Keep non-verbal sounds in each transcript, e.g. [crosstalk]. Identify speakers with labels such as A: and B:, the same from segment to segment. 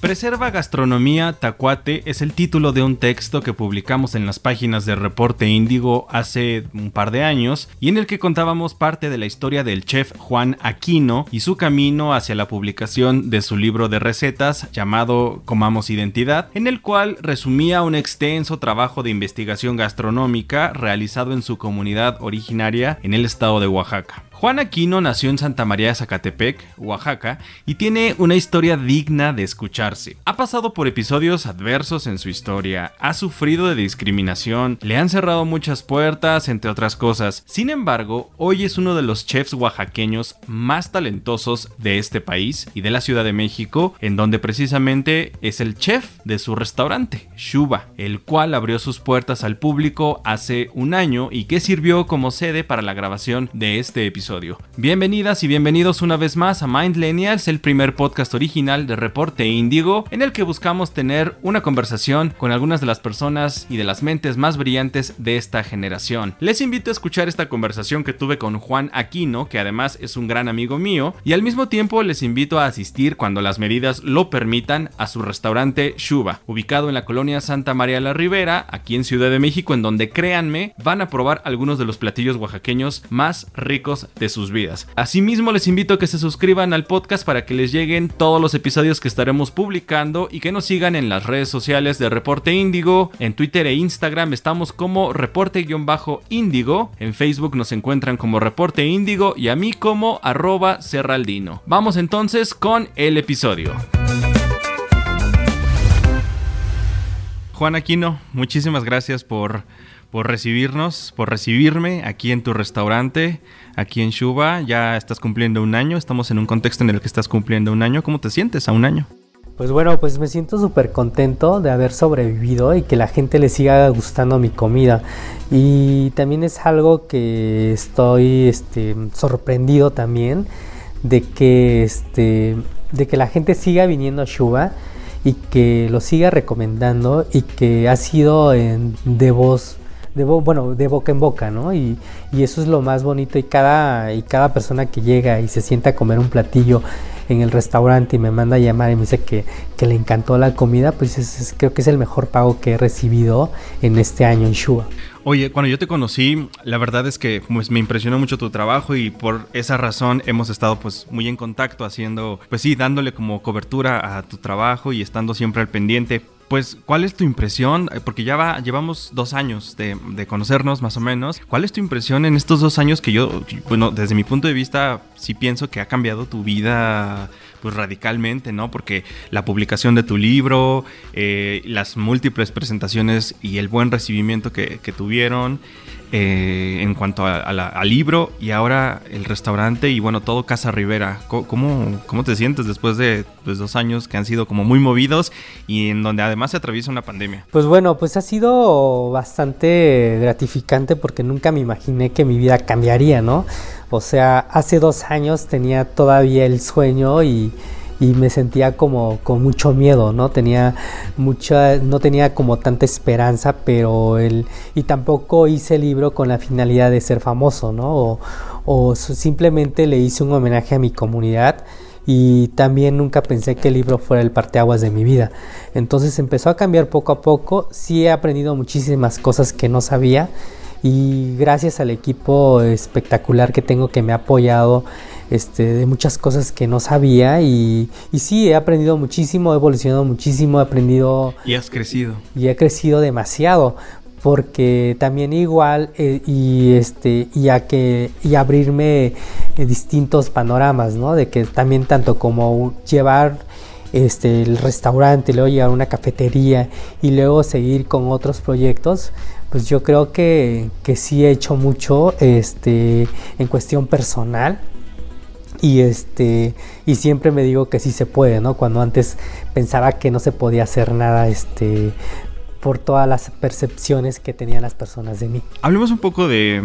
A: Preserva Gastronomía Tacuate es el título de un texto que publicamos en las páginas de Reporte Índigo hace un par de años y en el que contábamos parte de la historia del chef Juan Aquino y su camino hacia la publicación de su libro de recetas llamado Comamos Identidad, en el cual resumía un extenso trabajo de investigación gastronómica realizado en su comunidad originaria en el estado de Oaxaca. Juan Aquino nació en Santa María de Zacatepec, Oaxaca, y tiene una historia digna de escucharse. Ha pasado por episodios adversos en su historia, ha sufrido de discriminación, le han cerrado muchas puertas, entre otras cosas. Sin embargo, hoy es uno de los chefs oaxaqueños más talentosos de este país y de la Ciudad de México, en donde precisamente es el chef de su restaurante, Shuba, el cual abrió sus puertas al público hace un año y que sirvió como sede para la grabación de este episodio. Bienvenidas y bienvenidos una vez más a Mindlenials, el primer podcast original de Reporte Índigo, en el que buscamos tener una conversación con algunas de las personas y de las mentes más brillantes de esta generación. Les invito a escuchar esta conversación que tuve con Juan Aquino, que además es un gran amigo mío, y al mismo tiempo les invito a asistir cuando las medidas lo permitan a su restaurante Shuba, ubicado en la colonia Santa María la Ribera, aquí en Ciudad de México, en donde créanme, van a probar algunos de los platillos oaxaqueños más ricos sus vidas. Asimismo, les invito a que se suscriban al podcast para que les lleguen todos los episodios que estaremos publicando y que nos sigan en las redes sociales de Reporte Índigo. En Twitter e Instagram estamos como Reporte-Índigo. En Facebook nos encuentran como Reporte Índigo y a mí como arroba Serraldino. Vamos entonces con el episodio. Juan Aquino, muchísimas gracias por, por recibirnos, por recibirme aquí en tu restaurante aquí en Shuba. Ya estás cumpliendo un año, estamos en un contexto en el que estás cumpliendo un año. ¿Cómo te sientes a un año?
B: Pues bueno, pues me siento súper contento de haber sobrevivido y que la gente le siga gustando mi comida. Y también es algo que estoy este, sorprendido también de que, este, de que la gente siga viniendo a Shuba y que lo siga recomendando y que ha sido de voz de, bueno, de boca en boca, ¿no? Y, eso es lo más bonito y cada, y cada persona que llega y se sienta a comer un platillo en el restaurante y me manda a llamar y me dice que, le encantó la comida, pues creo que es el mejor pago que he recibido en este año en Shua.
A: Oye, cuando yo te conocí, la verdad es que pues, me impresionó mucho tu trabajo y por esa razón hemos estado pues muy en contacto haciendo, pues sí, dándole como cobertura a tu trabajo y estando siempre al pendiente. Pues, ¿cuál es tu impresión? Eh, porque ya va, llevamos dos años de, conocernos más o menos. ¿Cuál es tu impresión en estos dos años que yo, bueno, desde mi punto de vista, sí pienso que ha cambiado tu vida pues radicalmente, ¿no? Porque la publicación de tu libro, eh, las múltiples presentaciones y el buen recibimiento que, tuvieron, eh, en cuanto al libro y ahora el restaurante y bueno, todo Casa Rivera. ¿Cómo, cómo te sientes después de pues, dos años que han sido como muy movidos y en donde además se atraviesa una pandemia?
B: Pues bueno, pues ha sido bastante gratificante porque nunca me imaginé que mi vida cambiaría, ¿no? O sea, hace dos años tenía todavía el sueño y y me sentía como con mucho miedo, ¿no? Tenía mucha, no tenía como tanta esperanza, pero el, y tampoco hice el libro con la finalidad de ser famoso, ¿no? O, o simplemente le hice un homenaje a mi comunidad y también nunca pensé que el libro fuera el parteaguas de mi vida. Entonces empezó a cambiar poco a poco, sí he aprendido muchísimas cosas que no sabía y gracias al equipo espectacular que tengo que me ha apoyado este, de muchas cosas que no sabía y, y, sí, he aprendido muchísimo, he evolucionado muchísimo, he aprendido...
A: Y has crecido.
B: Y he crecido demasiado porque también igual eh, y este y a que y abrirme eh, distintos panoramas no de que también tanto como llevar este el restaurante luego llevar una cafetería y luego seguir con otros proyectos pues yo creo que, que sí he hecho mucho este en cuestión personal. Y este y siempre me digo que sí se puede no cuando antes pensaba que no se podía hacer nada este por todas las percepciones que tenían las personas de mí.
A: Hablemos un poco de,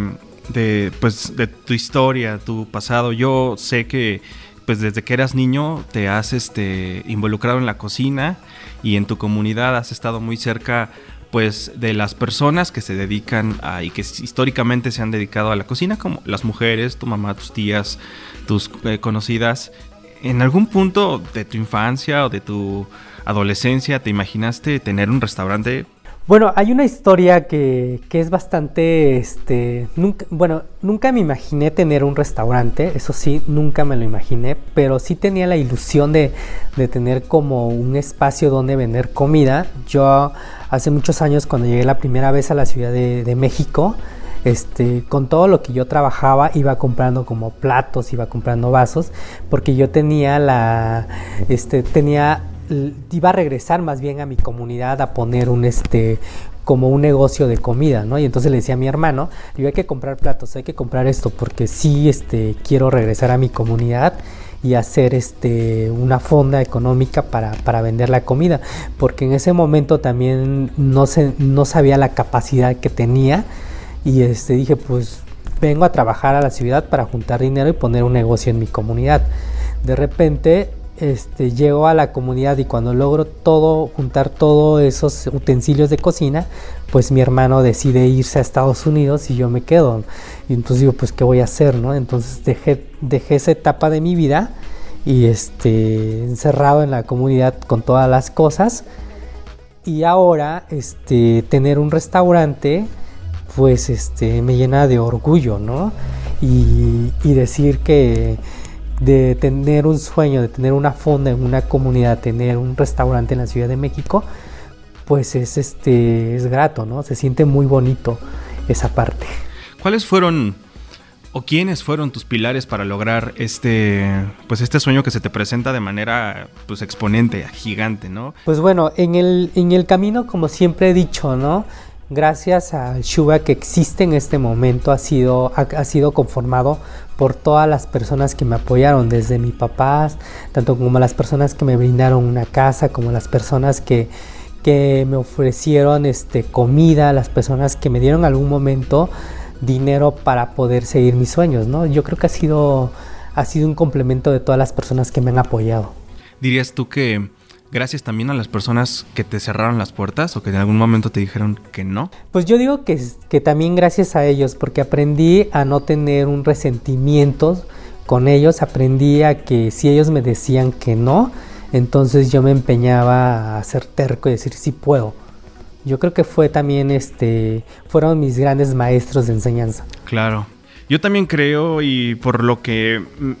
A: de pues de tu historia tu pasado. Yo sé que pues desde que eras niño te has este involucrado en la cocina y en tu comunidad has estado muy cerca pues de las personas que se dedican a, y que históricamente se han dedicado a la cocina, como las mujeres, tu mamá, tus tías, tus eh, conocidas. ¿En algún punto de tu infancia o de tu adolescencia te imaginaste tener un restaurante?
B: Bueno, hay una historia que, es bastante, este, bueno, nunca me imaginé tener un restaurante, eso sí, nunca me lo imaginé, pero sí tenía la ilusión de, tener como un espacio donde vender comida. Yo hace muchos años cuando llegué la primera vez a la Ciudad de, México, este, con todo lo que yo trabajaba iba comprando como platos, iba comprando vasos, porque yo tenía la, este, tenía iba a regresar más bien a mi comunidad a poner un este como un negocio de comida, ¿no? Y entonces le decía a mi hermano, yo hay que comprar platos, hay que comprar esto, porque sí este, quiero regresar a mi comunidad y hacer este, una fonda económica para, para, vender la comida, porque en ese momento también no, se, no sabía la capacidad que tenía y este, dije, pues vengo a trabajar a la ciudad para juntar dinero y poner un negocio en mi comunidad. De repente este, llego a la comunidad y cuando logro juntar todos esos utensilios de cocina, pues mi hermano decide irse a Estados Unidos y yo me quedo. Y entonces digo, pues, ¿qué voy a hacer? No? Entonces dejé, dejé esa etapa de mi vida y este, encerrado en la comunidad con todas las cosas. Y ahora, este, tener un restaurante, pues, este, me llena de orgullo, ¿no? y decir que de tener un sueño, de tener una fonda en una comunidad, tener un restaurante en la Ciudad de México, pues es este es grato, ¿no? Se siente muy bonito esa parte.
A: ¿Cuáles fueron o quiénes fueron tus pilares para lograr este pues este sueño que se te presenta de manera pues exponente, gigante, ¿no?
B: Pues bueno, en el en el camino como siempre he dicho, ¿no? Gracias al Shuba que existe en este momento, ha sido, ha, sido conformado por todas las personas que me apoyaron, desde mi papá, tanto como las personas que me brindaron una casa, como las personas que, que me ofrecieron este, comida, las personas que me dieron algún momento dinero para poder seguir mis sueños, ¿no? Yo creo que ha sido, ha sido un complemento de todas las personas que me han apoyado.
A: ¿Dirías tú que gracias también a las personas que te cerraron las puertas o que en algún momento te dijeron que no?
B: Pues yo digo que, que también gracias a ellos, porque aprendí a no tener un resentimiento con ellos, aprendí a que si ellos me decían que no, entonces yo me empeñaba a ser terco y decir sí puedo. Yo creo que fue también este fueron mis grandes maestros de enseñanza.
A: Claro. Yo también creo y por lo que mm,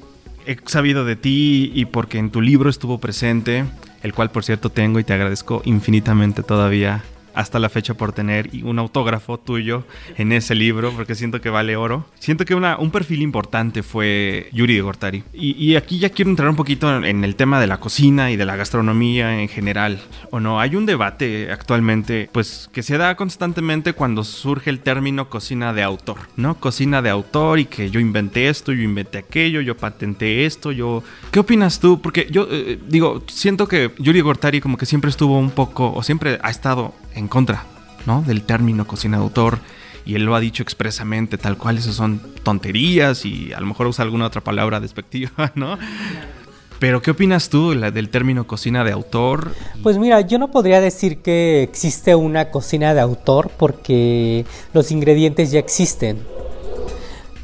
A: he sabido de ti y porque en tu libro estuvo presente, el cual por cierto tengo y te agradezco infinitamente todavía hasta la fecha por tener un autógrafo tuyo en ese libro, porque siento que vale oro. Siento que una, un perfil importante fue Yuri de Gortari. Y, aquí ya quiero entrar un poquito en el tema de la cocina y de la gastronomía en general, ¿o no? Hay un debate actualmente, pues, que se da constantemente cuando surge el término cocina de autor, ¿no? Cocina de autor y que yo inventé esto, yo inventé aquello, yo patenté esto, yo... ¿Qué opinas tú? Porque yo eh, digo, siento que Yuri Gortari como que siempre estuvo un poco, o siempre ha estado en contra, ¿no? Del término cocina de autor. Y él lo ha dicho expresamente, tal cual, esas son tonterías y a lo mejor usa alguna otra palabra despectiva, [laughs] ¿no? Pero ¿qué opinas tú del término cocina de autor?
B: Pues mira, yo no podría decir que existe una cocina de autor porque los ingredientes ya existen.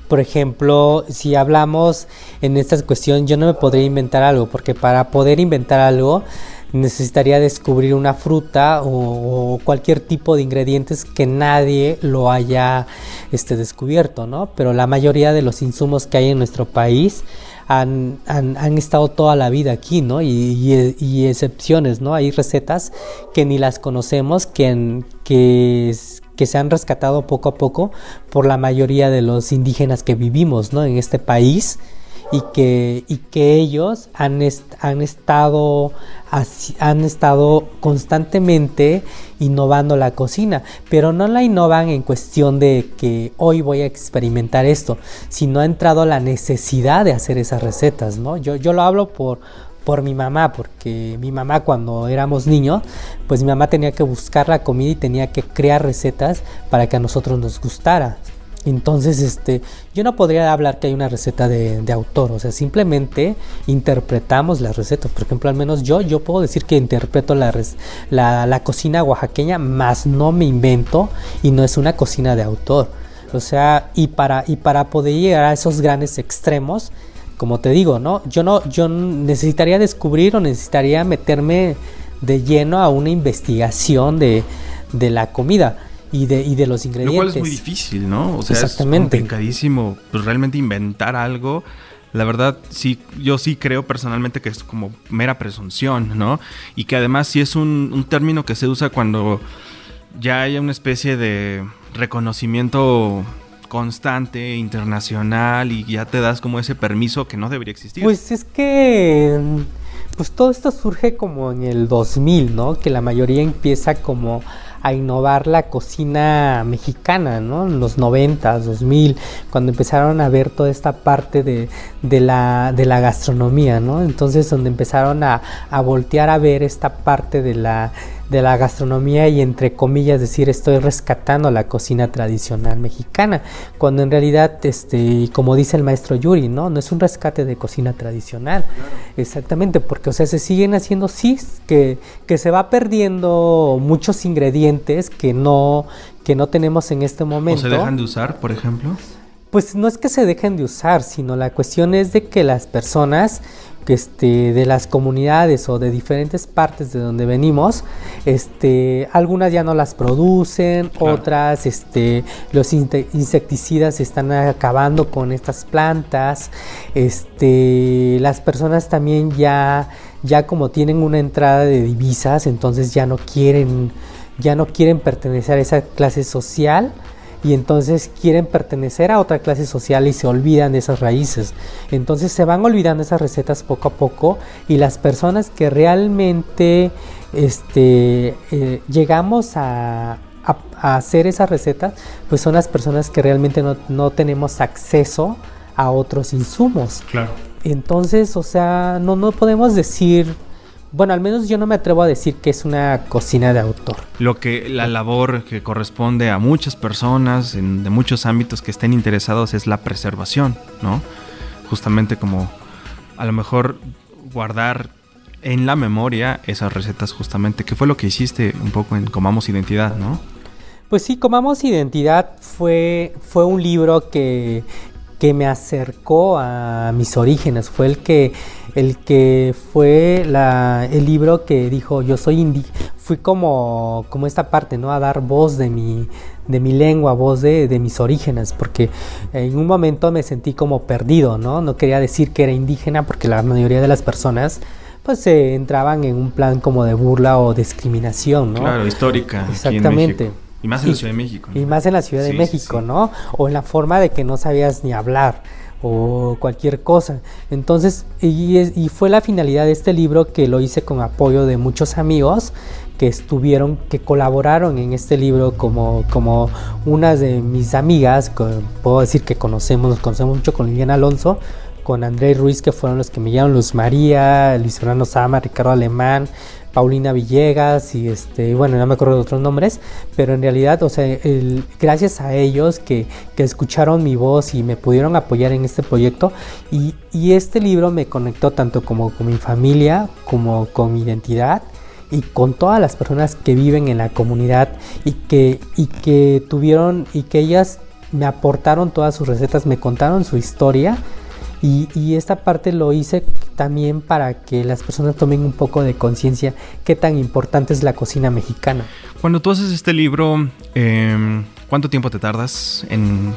B: Por ejemplo, si hablamos en esta cuestión, yo no me podría inventar algo, porque para poder inventar algo necesitaría descubrir una fruta o, cualquier tipo de ingredientes que nadie lo haya este, descubierto, ¿no? Pero la mayoría de los insumos que hay en nuestro país han, estado toda la vida aquí, ¿no? Y, excepciones, ¿no? Hay recetas que ni las conocemos, que, que, que se han rescatado poco a poco por la mayoría de los indígenas que vivimos, ¿no? En este país y que, y que ellos han, han, estado, han estado constantemente innovando la cocina, pero no la innovan en cuestión de que hoy voy a experimentar esto, sino ha entrado la necesidad de hacer esas recetas, ¿no? Yo, yo lo hablo por, por mi mamá, porque mi mamá cuando éramos niños, pues mi mamá tenía que buscar la comida y tenía que crear recetas para que a nosotros nos gustara. Entonces, este, yo no podría hablar que hay una receta de, autor, o sea, simplemente interpretamos las recetas. Por ejemplo, al menos yo, yo puedo decir que interpreto la, la, la cocina oaxaqueña, más no me invento y no es una cocina de autor. O sea, y para, y para poder llegar a esos grandes extremos, como te digo, ¿no? Yo no, yo necesitaría descubrir o necesitaría meterme de lleno a una investigación de, de la comida y de, y de los ingredientes. Lo
A: cual es muy difícil, ¿no? O sea, Exactamente. es complicadísimo pues, realmente inventar algo. La verdad, sí, yo sí creo personalmente que es como mera presunción, ¿no? Y que además sí es un, un término que se usa cuando ya hay una especie de reconocimiento constante, internacional, y ya te das como ese permiso que no debería existir.
B: Pues es que pues todo esto surge como en el 2000, ¿no? Que la mayoría empieza como a innovar la cocina mexicana, ¿no? En los 90, 2000, cuando empezaron a ver toda esta parte de, la, de la gastronomía, ¿no? Entonces donde empezaron a, a voltear a ver esta parte de la de la gastronomía y entre comillas decir estoy rescatando la cocina tradicional mexicana, cuando en realidad, este, como dice el maestro Yuri, no, no es un rescate de cocina tradicional, exactamente, porque o sea se siguen haciendo sí que, que se va perdiendo muchos ingredientes que no que no tenemos en este momento. ¿O
A: se dejan de usar, por ejemplo?
B: Pues no es que se dejen de usar, sino la cuestión es de que las personas este, de las comunidades o de diferentes partes de donde venimos, este, algunas ya no las producen, otras, este, los insecticidas están acabando con estas plantas, este, las personas también ya, ya como tienen una entrada de divisas, entonces ya no quieren, ya no quieren pertenecer a esa clase social y entonces quieren pertenecer a otra clase social y se olvidan de esas raíces. Entonces se van olvidando esas recetas poco a poco y las personas que realmente este, eh, llegamos a, hacer esas recetas, pues son las personas que realmente no, no tenemos acceso a otros insumos.
A: Claro.
B: Entonces, o sea, no, no podemos decir bueno, al menos yo no me atrevo a decir que es una cocina de autor.
A: Lo que la labor que corresponde a muchas personas en, de muchos ámbitos que estén interesados es la preservación, ¿no? Justamente como a lo mejor guardar en la memoria esas recetas justamente, que fue lo que hiciste un poco en Comamos Identidad, ¿no?
B: Pues sí, Comamos Identidad fue, fue un libro que, que me acercó a mis orígenes, fue el que el que fue la, el libro que dijo yo soy indígena, fui como, como esta parte, ¿no? A dar voz de mi, de mi lengua, voz de, de, mis orígenes, porque en un momento me sentí como perdido, ¿no? No quería decir que era indígena porque la mayoría de las personas pues se entraban en un plan como de burla o discriminación, ¿no?
A: Claro, histórica.
B: Exactamente.
A: Y más en la Ciudad de México.
B: Y más en la Ciudad de México, ¿no? O en la forma de que no sabías ni hablar o cualquier cosa. Entonces, y, fue la finalidad de este libro que lo hice con apoyo de muchos amigos que estuvieron, que colaboraron en este libro como, como unas de mis amigas, puedo decir que conocemos, nos conocemos mucho con Liliana Alonso, con André Ruiz, que fueron los que me llamaron Luz María, Luis Fernando Sama, Ricardo Alemán, Paulina Villegas y este, bueno, no me acuerdo de otros nombres, pero en realidad, o sea, gracias a ellos que, que, escucharon mi voz y me pudieron apoyar en este proyecto y, y este libro me conectó tanto como con mi familia, como con mi identidad y con todas las personas que viven en la comunidad y que, y que tuvieron y que ellas me aportaron todas sus recetas, me contaron su historia y, esta parte lo hice también para que las personas tomen un poco de conciencia qué tan importante es la cocina mexicana.
A: Cuando tú haces este libro, eh, ¿Cuánto tiempo te tardas en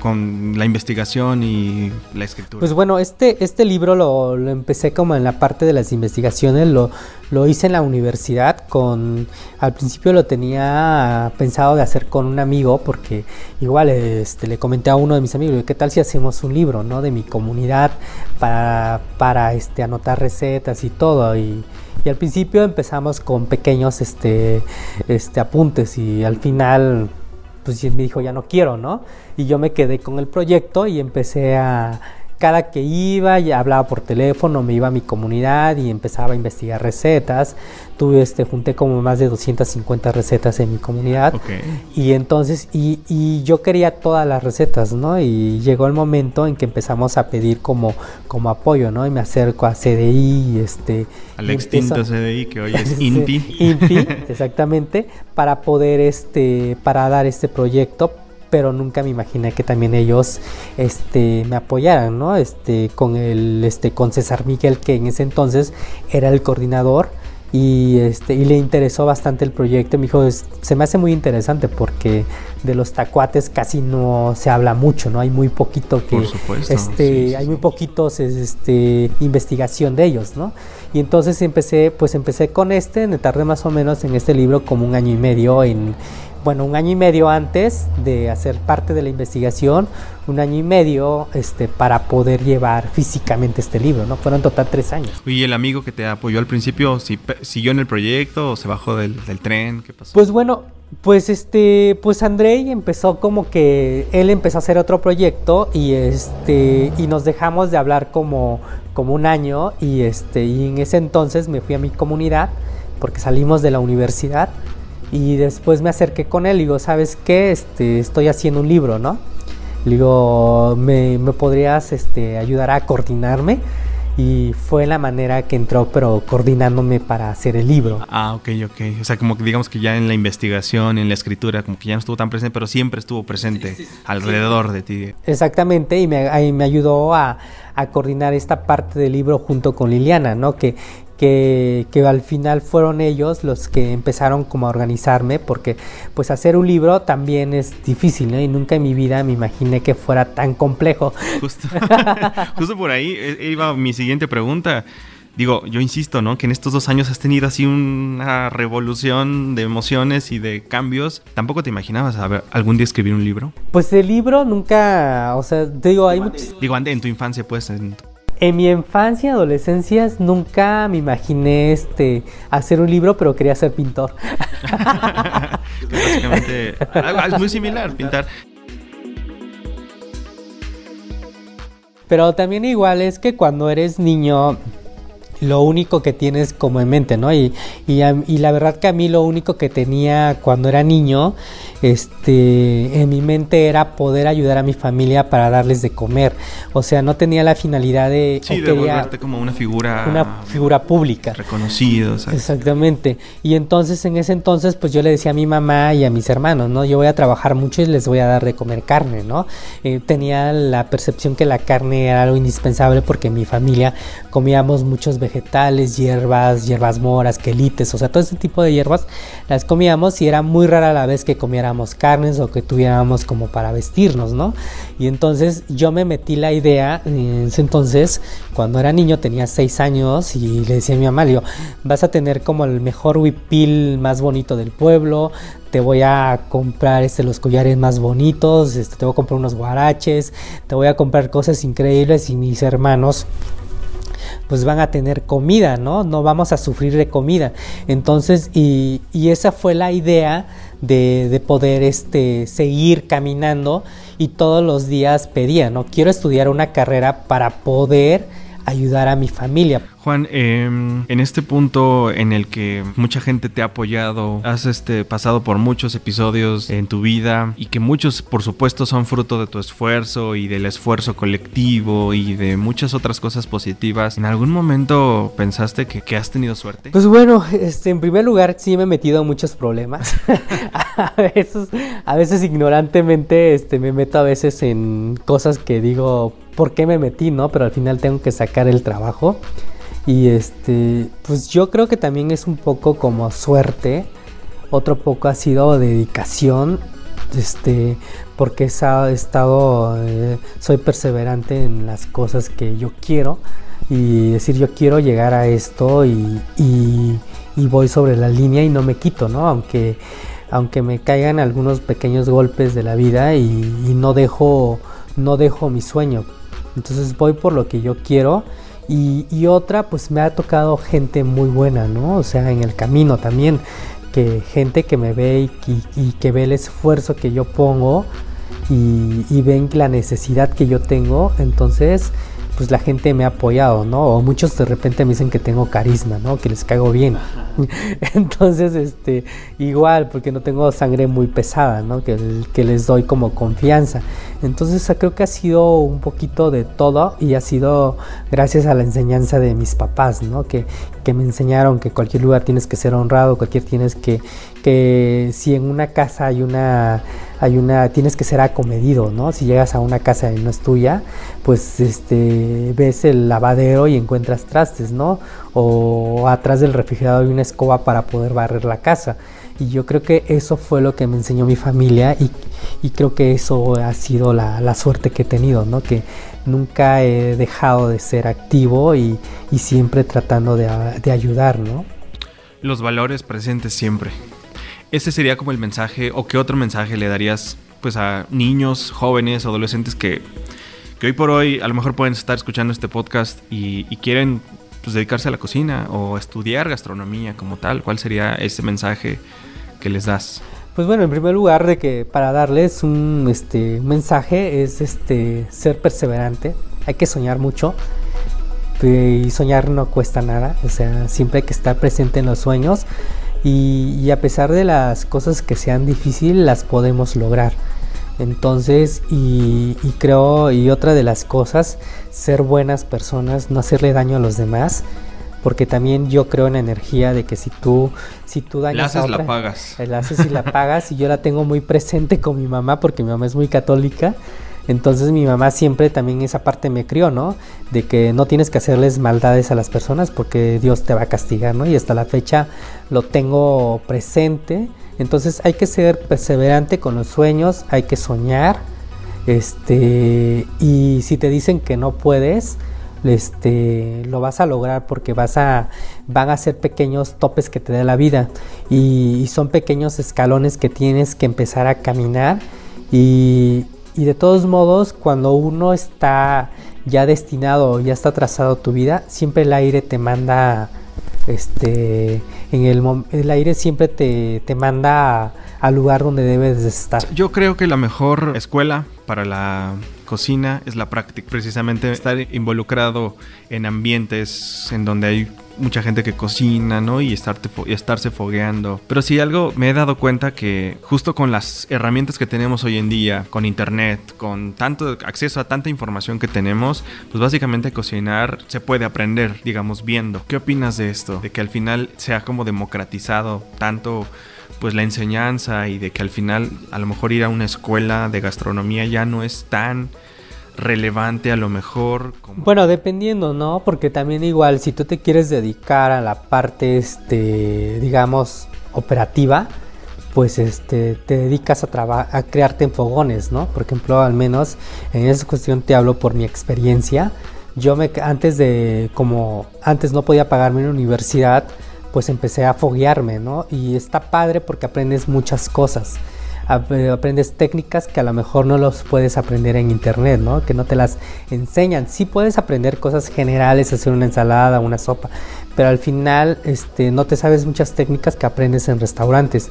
A: con la investigación y la escritura?
B: Pues bueno, este, este libro lo, empecé como en la parte de las investigaciones, lo, lo hice en la universidad con, al principio lo tenía pensado de hacer con un amigo porque igual este, le comenté a uno de mis amigos, ¿qué tal si hacemos un libro, ¿no? De mi comunidad para, para este, anotar recetas y todo y... Y al principio empezamos con pequeños este, este, apuntes y al final pues me dijo, ya no quiero, ¿no? Y yo me quedé con el proyecto y empecé a, cada que iba, ya hablaba por teléfono, me iba a mi comunidad y empezaba a investigar recetas. Tuve, este, junté como más de 250 recetas en mi comunidad. Y entonces, y, y, yo quería todas las recetas, ¿no? Y llegó el momento en que empezamos a pedir como, como apoyo, ¿no? Y me acerco a CDI, este...
A: Al extinto CDI que hoy es [laughs] INPI.
B: INPI, [laughs] exactamente, para poder, este, para dar este proyecto pero nunca me imaginé que también ellos este, me apoyaran, ¿no? Este, con, el, este, con César Miguel, que en ese entonces era el coordinador y, este, y le interesó bastante el proyecto. Me dijo, se me hace muy interesante porque de los tacuates casi no se habla mucho, ¿no? Hay muy poquito que... este, hay muy poquitos este, investigación de ellos, ¿no? Y entonces empecé, pues empecé con este, me tardé más o menos en este libro como un año y medio en, bueno, un año y medio antes de hacer parte de la investigación, un año y medio este, para poder llevar físicamente este libro, ¿no? Fueron total tres años.
A: ¿Y el amigo que te apoyó al principio, siguió en el proyecto o se bajó del, tren? ¿Qué pasó?
B: Pues bueno, pues este, pues Andrei empezó como que él empezó a hacer otro proyecto y este, y nos dejamos de hablar como, como un año y este, y en ese entonces me fui a mi comunidad porque salimos de la universidad y después me acerqué con él y digo, ¿sabes qué? Este, estoy haciendo un libro, ¿no? Le digo, ¿me, me podrías este, ayudar a coordinarme? y fue la manera que entró, pero coordinándome para hacer el libro.
A: Ah, ok, ok. O sea, como que digamos que ya en la investigación, en la escritura, como que ya no estuvo tan presente, pero siempre estuvo presente alrededor de ti.
B: Exactamente, y me, me ayudó a, a, coordinar esta parte del libro junto con Liliana, ¿no? Que, que, al final fueron ellos los que empezaron como a organizarme, porque pues hacer un libro también es difícil, ¿no? Y nunca en mi vida me imaginé que fuera tan complejo.
A: Justo, [laughs] justo por ahí e, iba mi siguiente pregunta. Digo, yo insisto, ¿no? Que en estos dos años has tenido así una revolución de emociones y de cambios. ¿Tampoco te imaginabas algún día escribir un libro?
B: Pues el libro nunca, o sea, digo, hay muchos...
A: Digo, en tu infancia, pues, en
B: en mi infancia y adolescencia nunca me imaginé este, hacer un libro, pero quería ser pintor. [laughs]
A: Básicamente, es muy similar, pintar.
B: Pero también igual es que cuando eres niño, lo único que tienes como en mente, ¿no? Y, y, y la verdad que a mí lo único que tenía cuando era niño este, en mi mente era poder ayudar a mi familia para darles de comer. O sea, no tenía la finalidad de...
A: Sí, de volverte como una figura...
B: Una figura pública.
A: Reconocido.
B: Exactamente. Y entonces, en ese entonces, pues yo le decía a mi mamá y a mis hermanos, ¿no? Yo voy a trabajar mucho y les voy a dar de comer carne, ¿no? Eh, tenía la percepción que la carne era algo indispensable porque en mi familia comíamos muchos vegetales, hierbas, hierbas moras, quelites, o sea, todo ese tipo de hierbas las comíamos y era muy rara la vez que comiera carnes o que tuviéramos como para vestirnos, ¿no? Y entonces yo me metí la idea, en ese entonces, cuando era niño, tenía seis años, y le decía a mi mamá, vas a tener como el mejor huipil más bonito del pueblo, te voy a comprar este, los collares más bonitos, este, te voy a comprar unos guaraches, te voy a comprar cosas increíbles y mis hermanos pues van a tener comida, ¿no? No vamos a sufrir de comida. Entonces, y, y esa fue la idea de, de, poder este, seguir caminando y todos los días pedía, ¿no? Quiero estudiar una carrera para poder ayudar a mi familia.
A: Juan, em, en este punto en el que mucha gente te ha apoyado, has este, pasado por muchos episodios en tu vida y que muchos, por supuesto, son fruto de tu esfuerzo y del esfuerzo colectivo y de muchas otras cosas positivas. ¿En algún momento pensaste que, que has tenido suerte?
B: Pues bueno, este, en primer lugar, sí me he metido en muchos problemas. [laughs] [laughs] a, veces, a veces ignorantemente este, me meto a veces en cosas que digo, ¿por qué me metí? ¿no? Pero al final tengo que sacar el trabajo. Y este, pues yo creo que también es un poco como suerte. Otro poco ha sido dedicación. Este, porque he estado, eh, soy perseverante en las cosas que yo quiero. Y decir, yo quiero llegar a esto y, y, voy sobre la línea y no me quito, ¿no? Aunque, aunque me caigan algunos pequeños golpes de la vida y, y no dejo, no dejo mi sueño. Entonces voy por lo que yo quiero y, otra, pues me ha tocado gente muy buena, ¿no? O sea, en el camino también, que gente que me ve y, que ve el esfuerzo que yo pongo y, y, ven la necesidad que yo tengo, entonces pues la gente me ha apoyado, ¿no? O muchos de repente me dicen que tengo carisma, ¿no? Que les caigo bien. [laughs] Entonces, este, igual, porque no tengo sangre muy pesada, ¿no? Que, que les doy como confianza. Entonces, creo que ha sido un poquito de todo y ha sido gracias a la enseñanza de mis papás, ¿no? Que, que me enseñaron que cualquier lugar tienes que ser honrado, cualquier tienes que, que si en una casa hay una hay una, tienes que ser acomedido, ¿no? Si llegas a una casa y no es tuya, pues este, ves el lavadero y encuentras trastes, ¿no? O atrás del refrigerador hay una escoba para poder barrer la casa. Y yo creo que eso fue lo que me enseñó mi familia y, creo que eso ha sido la, suerte que he tenido, ¿no? Que nunca he dejado de ser activo y, siempre tratando de, de ayudar, ¿no?
A: Los valores presentes siempre. Ese sería como el mensaje, o qué otro mensaje le darías pues a niños, jóvenes, adolescentes que, que hoy por hoy a lo mejor pueden estar escuchando este podcast y, quieren pues, dedicarse a la cocina o estudiar gastronomía como tal. ¿Cuál sería ese mensaje que les das?
B: Pues bueno, en primer lugar de que para darles un este, mensaje es este ser perseverante. Hay que soñar mucho y soñar no cuesta nada. O sea, siempre hay que estar presente en los sueños y, a pesar de las cosas que sean difíciles, las podemos lograr. Entonces, y, creo, y otra de las cosas, ser buenas personas, no hacerle daño a los demás, porque también yo creo en la energía de que si tú, si tú
A: dañas la haces, la pagas.
B: La haces y la [laughs] pagas, y yo la tengo muy presente con mi mamá, porque mi mamá es muy católica, entonces mi mamá siempre también esa parte me crió, ¿no? De que no tienes que hacerles maldades a las personas porque Dios te va a castigar, ¿no? Y hasta la fecha lo tengo presente. Entonces hay que ser perseverante con los sueños, hay que soñar. Este, y si te dicen que no puedes, este, lo vas a lograr porque vas a, van a ser pequeños topes que te da la vida y, y son pequeños escalones que tienes que empezar a caminar y, y de todos modos, cuando uno está ya destinado, ya está trazado tu vida, siempre el aire te manda, este, en el, el aire siempre te, te manda al lugar donde debes de estar.
A: Yo creo que la mejor escuela para la cocina es la práctica, precisamente estar involucrado en ambientes en donde hay mucha gente que cocina, ¿no? Y, estarse fogueando. Pero sí algo me he dado cuenta que justo con las herramientas que tenemos hoy en día, con internet, con tanto acceso a tanta información que tenemos, pues básicamente cocinar se puede aprender, digamos, viendo. ¿Qué opinas de esto? De que al final sea como democratizado tanto pues la enseñanza y de que al final a lo mejor ir a una escuela de gastronomía ya no es tan relevante a lo mejor.
B: Bueno, dependiendo, ¿no? Porque también igual si tú te quieres dedicar a la parte, este, digamos, operativa, pues este, te dedicas a, a crearte en fogones, ¿no? Por ejemplo, al menos en esa cuestión te hablo por mi experiencia. Yo me, antes de, como antes no podía pagarme una universidad, pues empecé a foguearme, ¿no? Y está padre porque aprendes muchas cosas. Aprendes técnicas que a lo mejor no los puedes aprender en internet, ¿no? Que no te las enseñan. Sí puedes aprender cosas generales, hacer una ensalada, una sopa, pero al final este, no te sabes muchas técnicas que aprendes en restaurantes.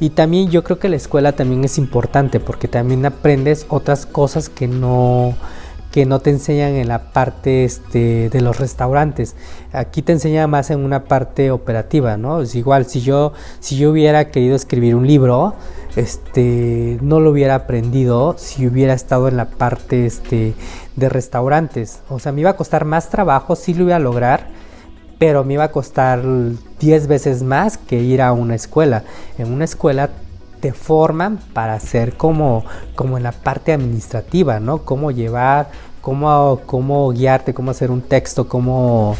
B: Y también yo creo que la escuela también es importante porque también aprendes otras cosas que no que no te enseñan en la parte este, de los restaurantes. Aquí te enseña más en una parte operativa, ¿no? Es igual, si yo, si yo hubiera querido escribir un libro, este, no lo hubiera aprendido si hubiera estado en la parte este, de restaurantes. O sea, me iba a costar más trabajo, sí lo iba a lograr, pero me iba a costar 10 veces más que ir a una escuela. En una escuela te forman para ser como, como en la parte administrativa, ¿no? Cómo llevar, cómo, cómo guiarte, cómo hacer un texto, cómo,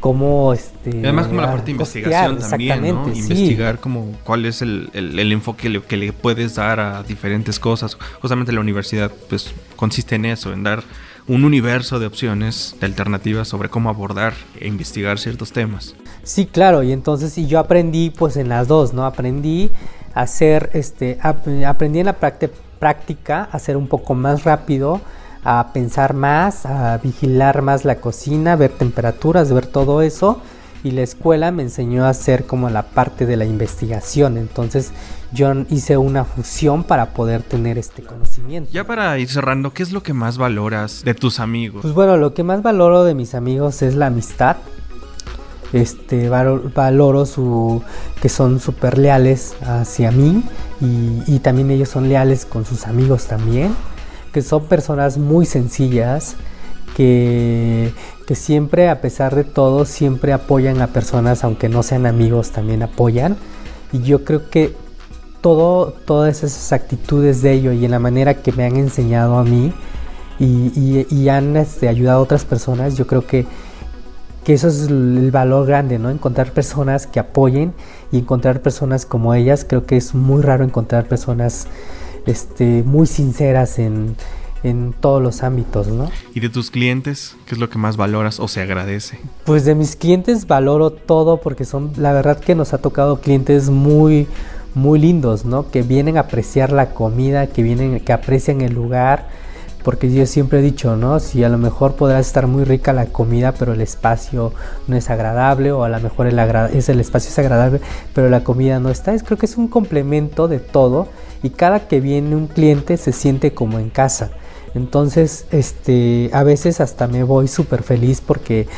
B: cómo este
A: además como la parte de investigación también ¿no? investigar como cuál es el, el, enfoque que le, puedes dar a diferentes cosas justamente la universidad pues consiste en eso en dar un universo de opciones de alternativas sobre cómo abordar e investigar ciertos temas
B: sí claro y entonces y yo aprendí pues en las dos no aprendí hacer, este, aprendí en la práctica a ser un poco más rápido, a pensar más, a vigilar más la cocina, ver temperaturas, ver todo eso. Y la escuela me enseñó a hacer como la parte de la investigación. Entonces yo hice una fusión para poder tener este conocimiento.
A: Ya para ir cerrando, ¿qué es lo que más valoras de tus amigos?
B: Pues bueno, lo que más valoro de mis amigos es la amistad este valoro su que son súper leales hacia mí y, también ellos son leales con sus amigos también que son personas muy sencillas que, que siempre a pesar de todo siempre apoyan a personas aunque no sean amigos también apoyan. Y yo creo que todo, todas esas actitudes de ellos y en la manera que me han enseñado a mí y, han este, ayudado a otras personas, yo creo que, que eso es el valor grande, ¿no? Encontrar personas que apoyen y encontrar personas como ellas. Creo que es muy raro encontrar personas este, muy sinceras en, en todos los ámbitos, ¿no?
A: ¿Y de tus clientes? ¿Qué es lo que más valoras o se agradece?
B: Pues de mis clientes valoro todo porque son, la verdad que nos ha tocado clientes muy, muy lindos, ¿no? Que vienen a apreciar la comida, que vienen, que aprecian el lugar porque yo siempre he dicho, ¿no? Si a lo mejor podrá estar muy rica la comida, pero el espacio no es agradable, o a lo mejor el, es el espacio es agradable, pero la comida no está. Es, creo que es un complemento de todo y cada que viene un cliente se siente como en casa. Entonces, este, a veces hasta me voy súper feliz porque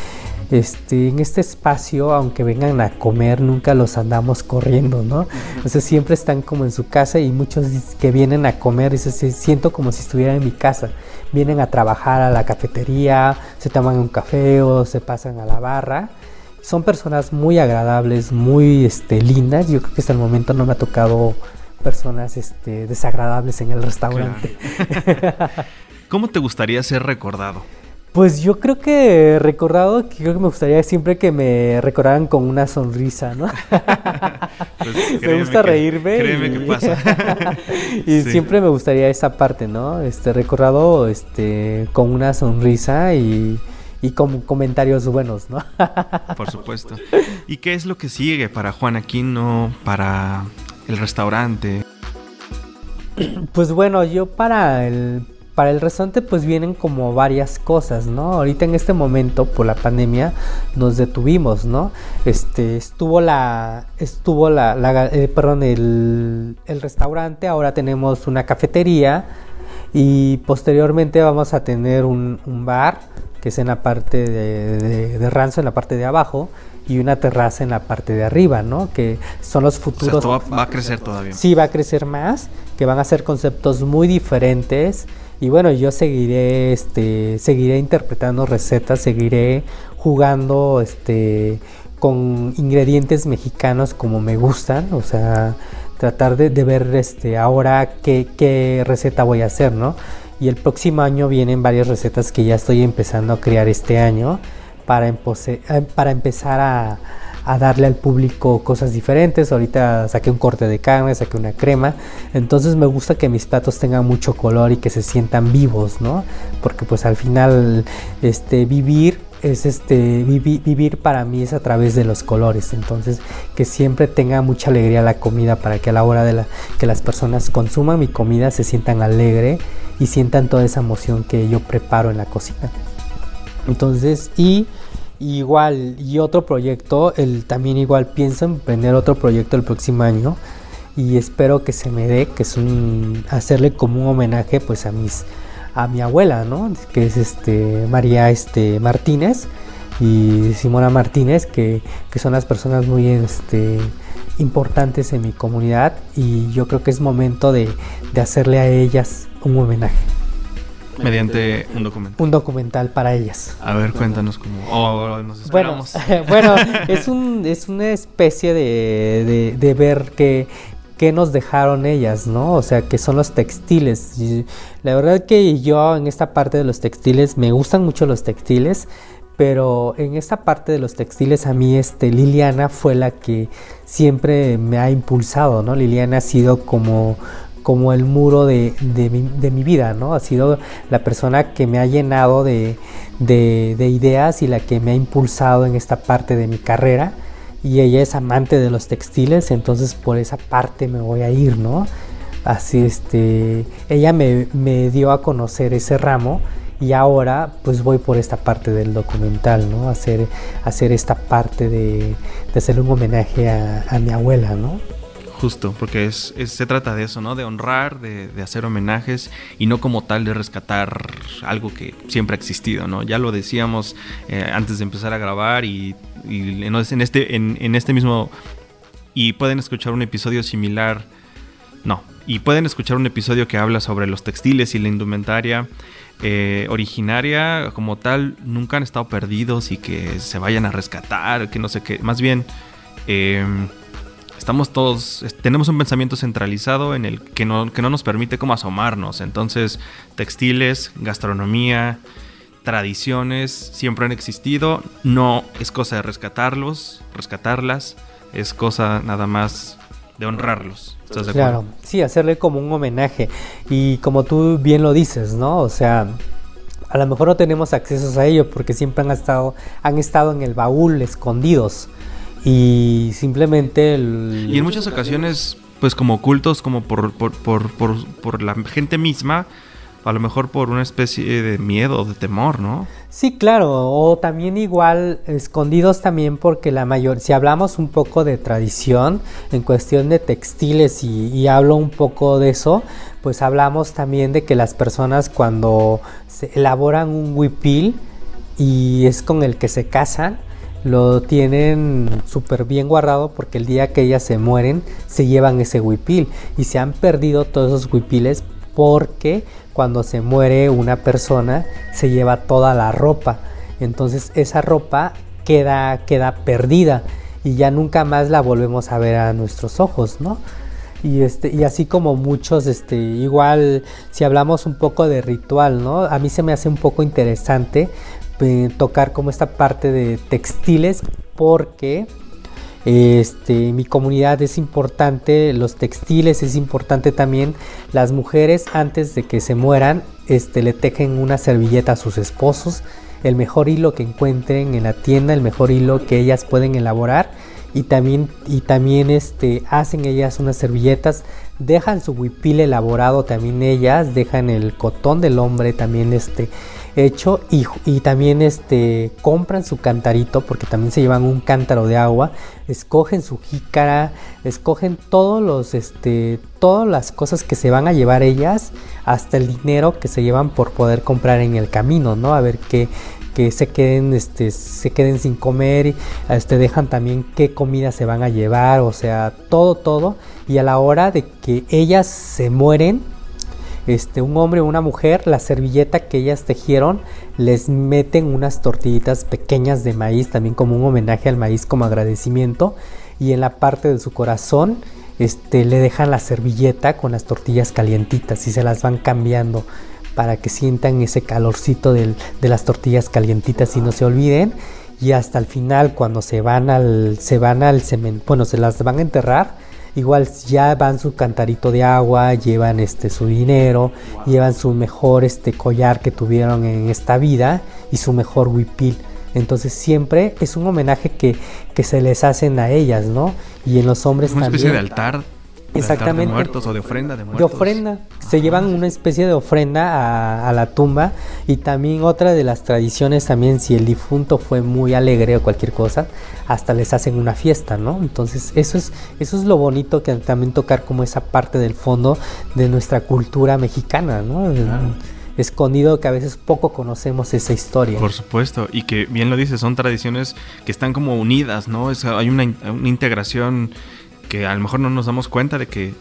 B: este, en este espacio, aunque vengan a comer, nunca los andamos corriendo, ¿no? O sea, siempre están como en su casa y muchos que vienen a comer, se siento como si estuviera en mi casa. Vienen a trabajar a la cafetería, se toman un café o se pasan a la barra. Son personas muy agradables, muy este, lindas. Yo creo que hasta el momento no me ha tocado personas este, desagradables en el restaurante. [laughs]
A: ¿Cómo te gustaría ser recordado?
B: Pues yo creo que recordado, creo que me gustaría siempre que me recordaran con una sonrisa, ¿no? [laughs] Pues me gusta reírme.
A: Créeme y, que pasa. [laughs]
B: y siempre me gustaría esa parte, ¿no? Este recordado este, con una sonrisa y, y con comentarios buenos, ¿no? [laughs]
A: Por supuesto. ¿Y qué es lo que sigue para Juan Aquino, para el restaurante?
B: Pues bueno, yo para el para el restaurante pues vienen como varias cosas, ¿no? Ahorita en este momento por la pandemia nos detuvimos, ¿no? Este estuvo la estuvo la, eh, perdón el, el, restaurante, ahora tenemos una cafetería y posteriormente vamos a tener un, bar que es en la parte de, de, ranzo en la parte de abajo y una terraza en la parte de arriba, ¿no? Que son los futuros.
A: va, va, a crecer todavía.
B: Sí, va a crecer más, que van a ser conceptos muy diferentes y bueno, yo seguiré, este, seguiré interpretando recetas, seguiré jugando, este, con ingredientes mexicanos como me gustan, o sea, tratar de, ver, este, ahora qué, qué receta voy a hacer, ¿no? Y el próximo año vienen varias recetas que ya estoy empezando a crear este año para, eh, para empezar a, a darle al público cosas diferentes. Ahorita saqué un corte de carne, saqué una crema. Entonces me gusta que mis platos tengan mucho color y que se sientan vivos, ¿no? Porque pues al final este vivir es este vivir para mí es a través de los colores entonces que siempre tenga mucha alegría la comida para que a la hora de la, que las personas consuman mi comida se sientan alegre y sientan toda esa emoción que yo preparo en la cocina entonces y igual, y otro proyecto, el, también igual pienso emprender otro proyecto el próximo año y espero que se me dé, que es un, hacerle como un homenaje pues a mis a mi abuela, ¿no? Que es este María este Martínez y Simona Martínez, que, que son las personas muy este importantes en mi comunidad y yo creo que es momento de, de hacerle a ellas un homenaje.
A: Mediante un documental.
B: Un documental para ellas.
A: A ver, cuéntanos cómo. Oh, nos
B: esperamos. Bueno, [laughs] bueno es, un, es una especie de, de, ver qué, qué nos dejaron ellas, ¿no? O sea, que son los textiles. la verdad que yo en esta parte de los textiles, me gustan mucho los textiles, pero en esta parte de los textiles a mí este Liliana fue la que siempre me ha impulsado, ¿no? Liliana ha sido como como el muro de, mi, vida, ¿no? Ha sido la persona que me ha llenado de, ideas y la que me ha impulsado en esta parte de mi carrera. Y ella es amante de los textiles, entonces por esa parte me voy a ir, ¿no? Así, este, ella me, dio a conocer ese ramo y ahora pues voy por esta parte del documental, ¿no? Hacer, hacer esta parte de, de hacerle un homenaje a, a mi abuela, ¿no?
A: Justo, porque es, se trata de eso, ¿no? De honrar, de, hacer homenajes y no como tal de rescatar algo que siempre ha existido, ¿no? Ya lo decíamos eh, antes de empezar a grabar y, en, este, en, este mismo... Y pueden escuchar un episodio similar... No, y pueden escuchar un episodio que habla sobre los textiles y la indumentaria eh, originaria como tal. Nunca han estado perdidos y que se vayan a rescatar, que no sé qué. Más bien... Eh, estamos todos, tenemos un pensamiento centralizado en el que no, que no nos permite como asomarnos. Entonces, textiles, gastronomía, tradiciones siempre han existido. No es cosa de rescatarlos, rescatarlas, es cosa nada más de honrarlos.
B: ¿Estás de claro, sí, hacerle como un homenaje. Y como tú bien lo dices, ¿no? O sea, a lo mejor no tenemos acceso a ello porque siempre han estado, han estado en el baúl escondidos y simplemente...
A: Y en muchas ocasiones, pues como ocultos, como por, por, por, por, la gente misma, a lo mejor por una especie de miedo, de temor, ¿no?
B: Sí, claro, o también igual escondidos también porque la mayor, si hablamos un poco de tradición en cuestión de textiles y, y hablo un poco de eso, pues hablamos también de que las personas cuando se elaboran un huipil y es con el que se casan, lo tienen súper bien guardado porque el día que ellas se mueren se llevan ese huipil y se han perdido todos esos huipiles porque cuando se muere una persona se lleva toda la ropa entonces esa ropa queda, queda perdida y ya nunca más la volvemos a ver a nuestros ojos, ¿no? Y, este, y así como muchos, este, igual si hablamos un poco de ritual, ¿no? A mí se me hace un poco interesante tocar como esta parte de textiles porque este, mi comunidad es importante, los textiles es importante también. Las mujeres antes de que se mueran, este, le tejen una servilleta a sus esposos, el mejor hilo que encuentren en la tienda, el mejor hilo que ellas pueden elaborar y también, y también este, hacen ellas unas servilletas, dejan su huipil elaborado también ellas, dejan el cotón del hombre también este, hecho y, también este compran su cantarito porque también se llevan un cántaro de agua escogen su jícara escogen todos los este todas las cosas que se van a llevar ellas hasta el dinero que se llevan por poder comprar en el camino no a ver qué que se queden este se queden sin comer este dejan también qué comida se van a llevar o sea todo todo. Y a la hora de que ellas se mueren este, un hombre o una mujer, la servilleta que ellas tejieron, les meten unas tortillitas pequeñas de maíz, también como un homenaje al maíz como agradecimiento, y en la parte de su corazón este, le dejan la servilleta con las tortillas calientitas y se las van cambiando para que sientan ese calorcito de las tortillas calientitas y no se olviden. Y hasta el final, cuando se van al, se van al cemento, bueno, se las van a enterrar, igual ya van su cantarito de agua, llevan este su dinero, llevan su mejor este collar que tuvieron en esta vida y su mejor huipil. Entonces siempre es un homenaje que, que se les hacen a ellas, ¿no? Y en los hombres
A: una
B: también.
A: especie de altar Exactamente. De muertos o de ofrenda de muertos.
B: De ofrenda. Se llevan una especie de ofrenda a, la tumba. Y también otra de las tradiciones también, si el difunto fue muy alegre o cualquier cosa, hasta les hacen una fiesta, ¿no? Entonces eso es, eso es lo bonito que también tocar como esa parte del fondo de nuestra cultura mexicana, ¿no? escondido que a veces poco conocemos esa historia.
A: Por supuesto, y que bien lo dices, son tradiciones que están como unidas, ¿no? Es, hay una, una integración que a lo mejor no nos damos cuenta de que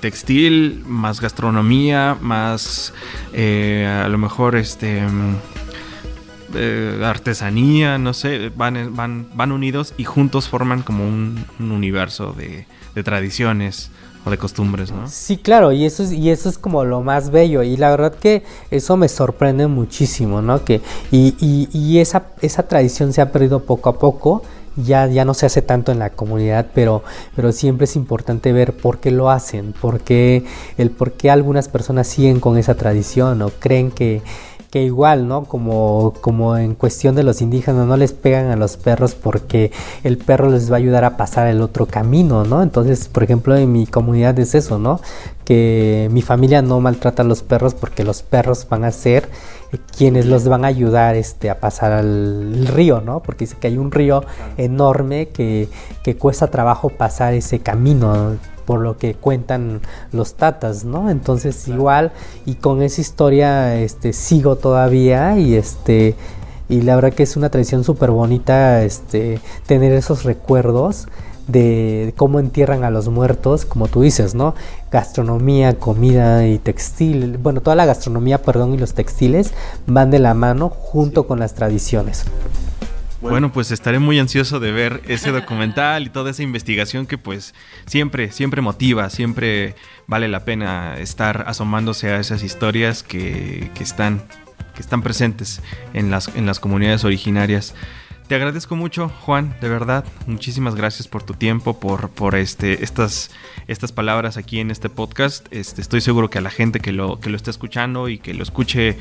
A: textil más gastronomía más eh, a lo mejor este mm, eh, artesanía no sé van, van, van unidos y juntos forman como un, universo de, tradiciones o de costumbres, ¿no?
B: Sí, claro, y eso es, y eso es como lo más bello, y la verdad que eso me sorprende muchísimo, ¿no? Que, y, y, y esa, esa tradición se ha perdido poco a poco, ya, ya no se hace tanto en la comunidad, pero, pero siempre es importante ver por qué lo hacen, por qué, el por qué algunas personas siguen con esa tradición o creen que, que igual, ¿no? Como, como en cuestión de los indígenas, no les pegan a los perros porque el perro les va a ayudar a pasar el otro camino, ¿no? Entonces, por ejemplo, en mi comunidad es eso, ¿no? Que mi familia no maltrata a los perros porque los perros van a ser quienes los van a ayudar este, a pasar al río, ¿no? Porque dice que hay un río enorme que, que cuesta trabajo pasar ese camino por lo que cuentan los tatas, ¿no? Entonces igual y con esa historia este sigo todavía y este y la verdad que es una tradición súper bonita este tener esos recuerdos de cómo entierran a los muertos, como tú dices, ¿no? Gastronomía, comida y textil, bueno, toda la gastronomía, perdón, y los textiles van de la mano junto con las tradiciones.
A: Bueno. pues estaré muy ansioso de ver ese documental y toda esa investigación que pues siempre, siempre motiva, siempre vale la pena estar asomándose a esas historias que, que están, que están presentes en las, en las comunidades originarias. Te agradezco mucho, Juan, de verdad. Muchísimas gracias por tu tiempo, por, por este, estas, estas palabras aquí en este podcast. Este, estoy seguro que a la gente que lo, que lo está escuchando y que lo escuche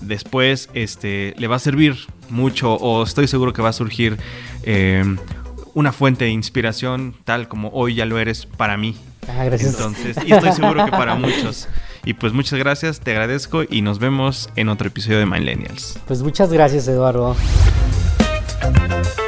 A: después, este, le va a servir mucho o estoy seguro que va a surgir eh, una fuente de inspiración tal como hoy ya lo eres para mí.
B: Ah, gracias.
A: Entonces, y estoy seguro que para muchos. Y pues muchas gracias, te agradezco y nos vemos en otro episodio de Millennials.
B: Pues muchas gracias, Eduardo. Thank you.